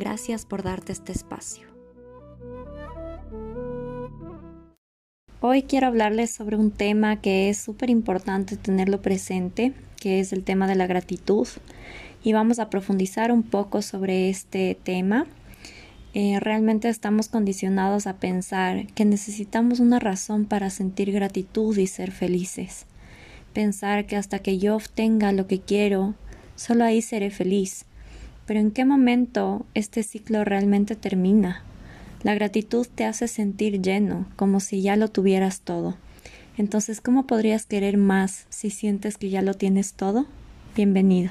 Gracias por darte este espacio. Hoy quiero hablarles sobre un tema que es súper importante tenerlo presente, que es el tema de la gratitud. Y vamos a profundizar un poco sobre este tema. Eh, realmente estamos condicionados a pensar que necesitamos una razón para sentir gratitud y ser felices. Pensar que hasta que yo obtenga lo que quiero, solo ahí seré feliz. Pero ¿en qué momento este ciclo realmente termina? La gratitud te hace sentir lleno, como si ya lo tuvieras todo. Entonces, ¿cómo podrías querer más si sientes que ya lo tienes todo? Bienvenido.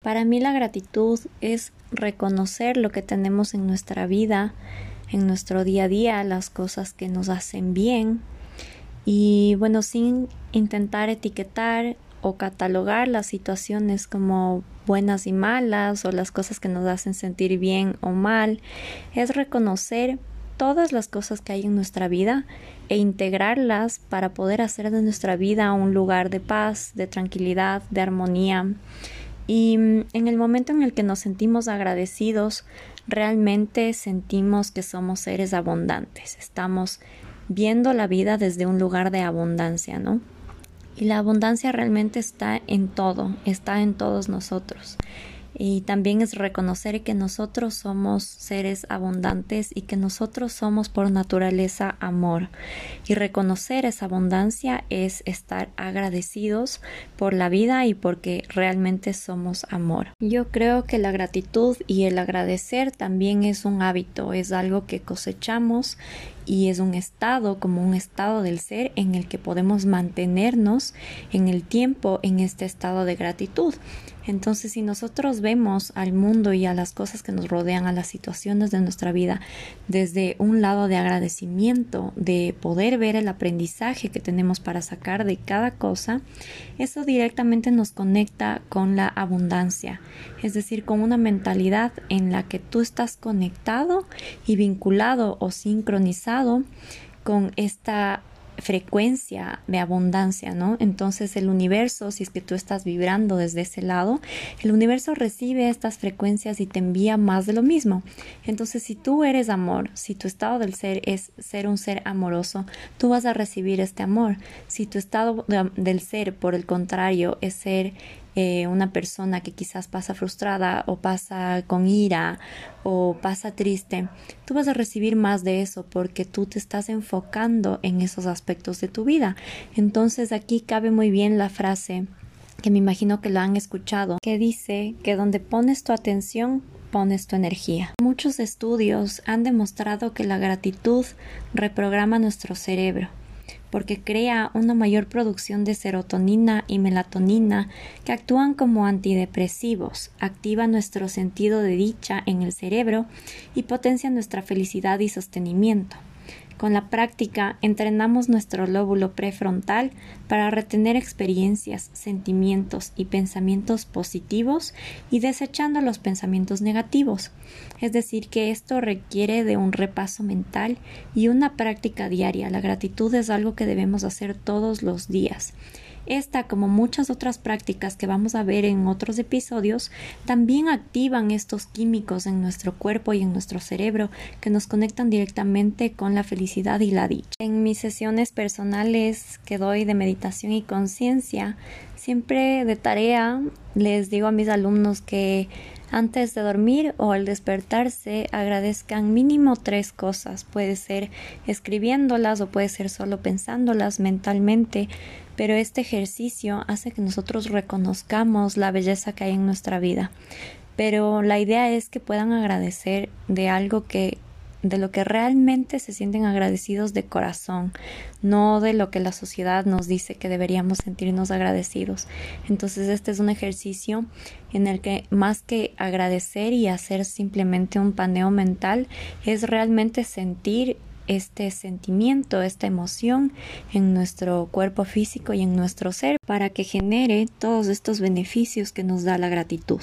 Para mí la gratitud es reconocer lo que tenemos en nuestra vida, en nuestro día a día, las cosas que nos hacen bien y bueno, sin intentar etiquetar o catalogar las situaciones como buenas y malas o las cosas que nos hacen sentir bien o mal, es reconocer todas las cosas que hay en nuestra vida e integrarlas para poder hacer de nuestra vida un lugar de paz, de tranquilidad, de armonía. Y mm, en el momento en el que nos sentimos agradecidos, realmente sentimos que somos seres abundantes, estamos viendo la vida desde un lugar de abundancia, ¿no? Y la abundancia realmente está en todo, está en todos nosotros. Y también es reconocer que nosotros somos seres abundantes y que nosotros somos por naturaleza amor. Y reconocer esa abundancia es estar agradecidos por la vida y porque realmente somos amor. Yo creo que la gratitud y el agradecer también es un hábito, es algo que cosechamos y es un estado como un estado del ser en el que podemos mantenernos en el tiempo en este estado de gratitud. Entonces, si nosotros vemos al mundo y a las cosas que nos rodean, a las situaciones de nuestra vida, desde un lado de agradecimiento, de poder ver el aprendizaje que tenemos para sacar de cada cosa, eso directamente nos conecta con la abundancia, es decir, con una mentalidad en la que tú estás conectado y vinculado o sincronizado con esta frecuencia de abundancia, ¿no? Entonces el universo, si es que tú estás vibrando desde ese lado, el universo recibe estas frecuencias y te envía más de lo mismo. Entonces si tú eres amor, si tu estado del ser es ser un ser amoroso, tú vas a recibir este amor. Si tu estado del ser, por el contrario, es ser eh, una persona que quizás pasa frustrada o pasa con ira o pasa triste, tú vas a recibir más de eso porque tú te estás enfocando en esos aspectos de tu vida. Entonces aquí cabe muy bien la frase que me imagino que lo han escuchado, que dice que donde pones tu atención, pones tu energía. Muchos estudios han demostrado que la gratitud reprograma nuestro cerebro porque crea una mayor producción de serotonina y melatonina que actúan como antidepresivos, activa nuestro sentido de dicha en el cerebro y potencia nuestra felicidad y sostenimiento. Con la práctica entrenamos nuestro lóbulo prefrontal para retener experiencias, sentimientos y pensamientos positivos y desechando los pensamientos negativos. Es decir, que esto requiere de un repaso mental y una práctica diaria. La gratitud es algo que debemos hacer todos los días. Esta, como muchas otras prácticas que vamos a ver en otros episodios, también activan estos químicos en nuestro cuerpo y en nuestro cerebro que nos conectan directamente con la felicidad y la dicha. En mis sesiones personales que doy de meditación y conciencia, siempre de tarea les digo a mis alumnos que antes de dormir o al despertarse agradezcan mínimo tres cosas. Puede ser escribiéndolas o puede ser solo pensándolas mentalmente pero este ejercicio hace que nosotros reconozcamos la belleza que hay en nuestra vida. Pero la idea es que puedan agradecer de algo que de lo que realmente se sienten agradecidos de corazón, no de lo que la sociedad nos dice que deberíamos sentirnos agradecidos. Entonces este es un ejercicio en el que más que agradecer y hacer simplemente un paneo mental, es realmente sentir este sentimiento, esta emoción en nuestro cuerpo físico y en nuestro ser para que genere todos estos beneficios que nos da la gratitud.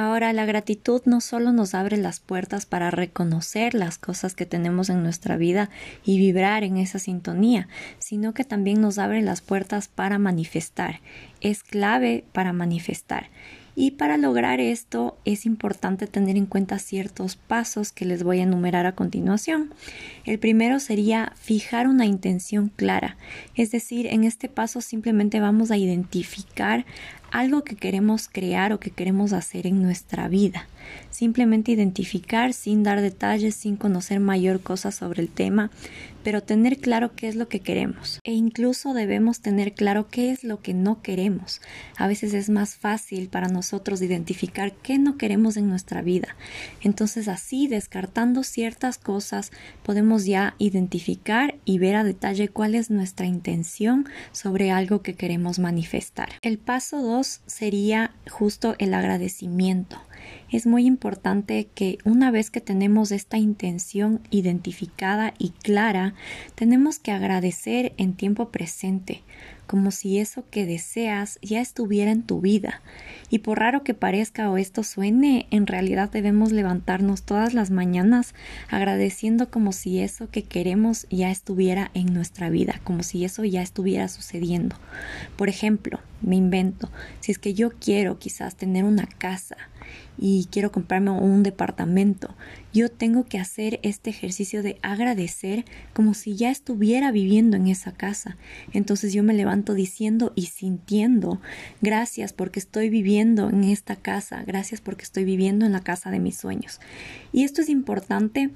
Ahora, la gratitud no solo nos abre las puertas para reconocer las cosas que tenemos en nuestra vida y vibrar en esa sintonía, sino que también nos abre las puertas para manifestar. Es clave para manifestar. Y para lograr esto es importante tener en cuenta ciertos pasos que les voy a enumerar a continuación. El primero sería fijar una intención clara, es decir, en este paso simplemente vamos a identificar algo que queremos crear o que queremos hacer en nuestra vida. Simplemente identificar sin dar detalles, sin conocer mayor cosa sobre el tema, pero tener claro qué es lo que queremos. E incluso debemos tener claro qué es lo que no queremos. A veces es más fácil para nosotros identificar qué no queremos en nuestra vida. Entonces así, descartando ciertas cosas, podemos ya identificar y ver a detalle cuál es nuestra intención sobre algo que queremos manifestar. El paso 2 sería justo el agradecimiento es muy importante que una vez que tenemos esta intención identificada y clara, tenemos que agradecer en tiempo presente, como si eso que deseas ya estuviera en tu vida. Y por raro que parezca o esto suene, en realidad debemos levantarnos todas las mañanas agradeciendo como si eso que queremos ya estuviera en nuestra vida, como si eso ya estuviera sucediendo. Por ejemplo, me invento, si es que yo quiero quizás tener una casa, y quiero comprarme un departamento. Yo tengo que hacer este ejercicio de agradecer como si ya estuviera viviendo en esa casa. Entonces yo me levanto diciendo y sintiendo gracias porque estoy viviendo en esta casa, gracias porque estoy viviendo en la casa de mis sueños. Y esto es importante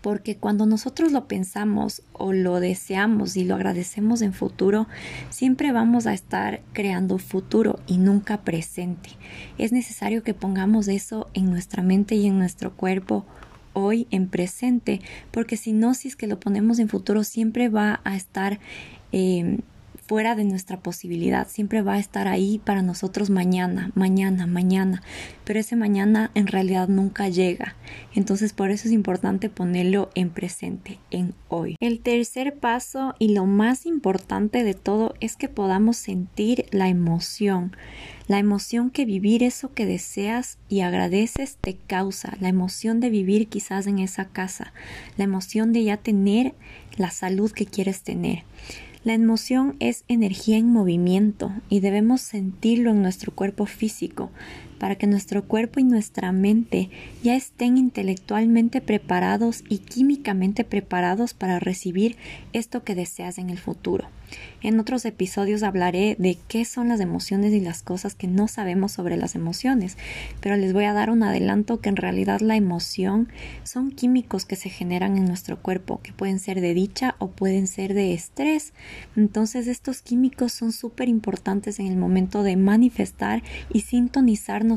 porque cuando nosotros lo pensamos o lo deseamos y lo agradecemos en futuro, siempre vamos a estar creando futuro y nunca presente. Es necesario que pongamos eso en nuestra mente y en nuestro cuerpo hoy en presente, porque si no, si es que lo ponemos en futuro, siempre va a estar eh, fuera de nuestra posibilidad, siempre va a estar ahí para nosotros mañana, mañana, mañana, pero ese mañana en realidad nunca llega. Entonces por eso es importante ponerlo en presente, en hoy. El tercer paso y lo más importante de todo es que podamos sentir la emoción. La emoción que vivir eso que deseas y agradeces te causa, la emoción de vivir quizás en esa casa, la emoción de ya tener la salud que quieres tener. La emoción es energía en movimiento y debemos sentirlo en nuestro cuerpo físico para que nuestro cuerpo y nuestra mente ya estén intelectualmente preparados y químicamente preparados para recibir esto que deseas en el futuro. En otros episodios hablaré de qué son las emociones y las cosas que no sabemos sobre las emociones, pero les voy a dar un adelanto que en realidad la emoción son químicos que se generan en nuestro cuerpo, que pueden ser de dicha o pueden ser de estrés. Entonces estos químicos son súper importantes en el momento de manifestar y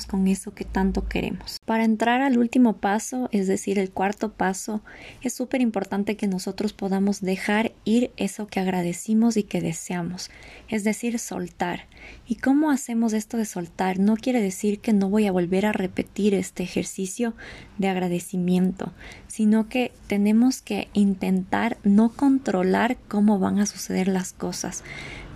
con eso que tanto queremos. Para entrar al último paso, es decir, el cuarto paso, es súper importante que nosotros podamos dejar ir eso que agradecimos y que deseamos, es decir, soltar. ¿Y cómo hacemos esto de soltar? No quiere decir que no voy a volver a repetir este ejercicio de agradecimiento, sino que tenemos que intentar no controlar cómo van a suceder las cosas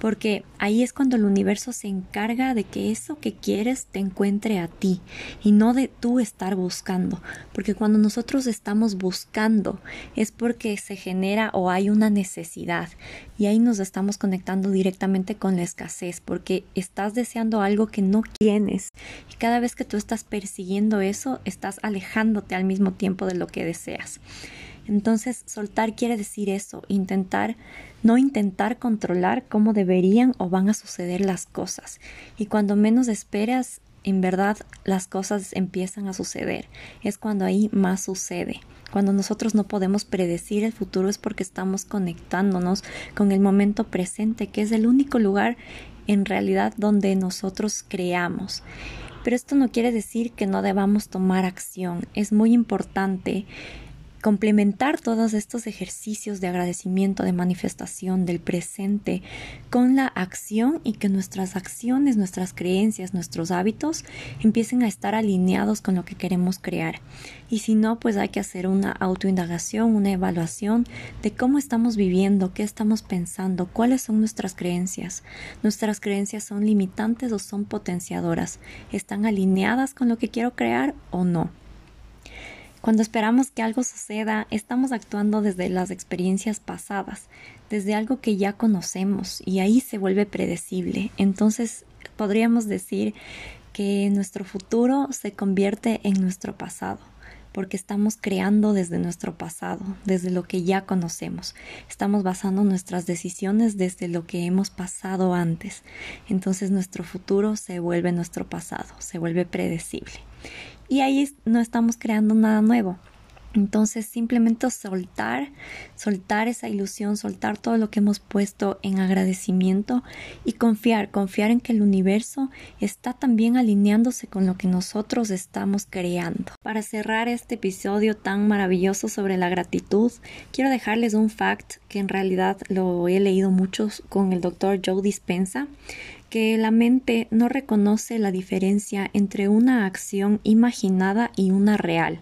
porque ahí es cuando el universo se encarga de que eso que quieres te encuentre a ti y no de tú estar buscando, porque cuando nosotros estamos buscando es porque se genera o hay una necesidad y ahí nos estamos conectando directamente con la escasez, porque estás deseando algo que no tienes y cada vez que tú estás persiguiendo eso, estás alejándote al mismo tiempo de lo que deseas. Entonces, soltar quiere decir eso, intentar, no intentar controlar cómo deberían o van a suceder las cosas. Y cuando menos esperas, en verdad las cosas empiezan a suceder. Es cuando ahí más sucede. Cuando nosotros no podemos predecir el futuro es porque estamos conectándonos con el momento presente, que es el único lugar en realidad donde nosotros creamos. Pero esto no quiere decir que no debamos tomar acción. Es muy importante complementar todos estos ejercicios de agradecimiento, de manifestación del presente con la acción y que nuestras acciones, nuestras creencias, nuestros hábitos empiecen a estar alineados con lo que queremos crear. Y si no, pues hay que hacer una autoindagación, una evaluación de cómo estamos viviendo, qué estamos pensando, cuáles son nuestras creencias. ¿Nuestras creencias son limitantes o son potenciadoras? ¿Están alineadas con lo que quiero crear o no? Cuando esperamos que algo suceda, estamos actuando desde las experiencias pasadas, desde algo que ya conocemos y ahí se vuelve predecible. Entonces podríamos decir que nuestro futuro se convierte en nuestro pasado porque estamos creando desde nuestro pasado, desde lo que ya conocemos. Estamos basando nuestras decisiones desde lo que hemos pasado antes. Entonces nuestro futuro se vuelve nuestro pasado, se vuelve predecible y ahí no estamos creando nada nuevo. Entonces simplemente soltar, soltar esa ilusión, soltar todo lo que hemos puesto en agradecimiento y confiar, confiar en que el universo está también alineándose con lo que nosotros estamos creando. Para cerrar este episodio tan maravilloso sobre la gratitud, quiero dejarles un fact que en realidad lo he leído mucho con el doctor Joe Dispensa que la mente no reconoce la diferencia entre una acción imaginada y una real.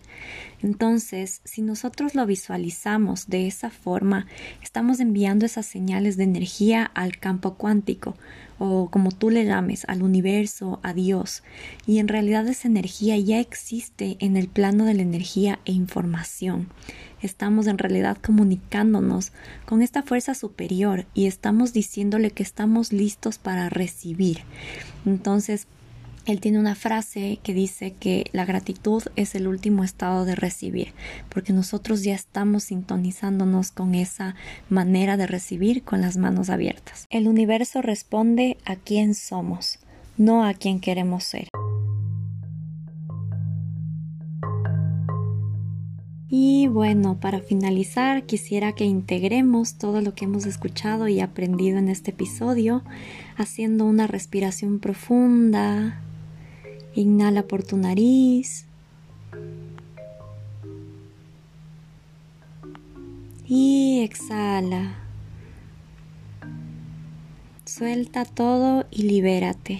Entonces, si nosotros lo visualizamos de esa forma, estamos enviando esas señales de energía al campo cuántico, o como tú le llames, al universo, a Dios. Y en realidad esa energía ya existe en el plano de la energía e información estamos en realidad comunicándonos con esta fuerza superior y estamos diciéndole que estamos listos para recibir. Entonces, él tiene una frase que dice que la gratitud es el último estado de recibir, porque nosotros ya estamos sintonizándonos con esa manera de recibir con las manos abiertas. El universo responde a quién somos, no a quién queremos ser. Y bueno, para finalizar, quisiera que integremos todo lo que hemos escuchado y aprendido en este episodio haciendo una respiración profunda. Inhala por tu nariz. Y exhala. Suelta todo y libérate.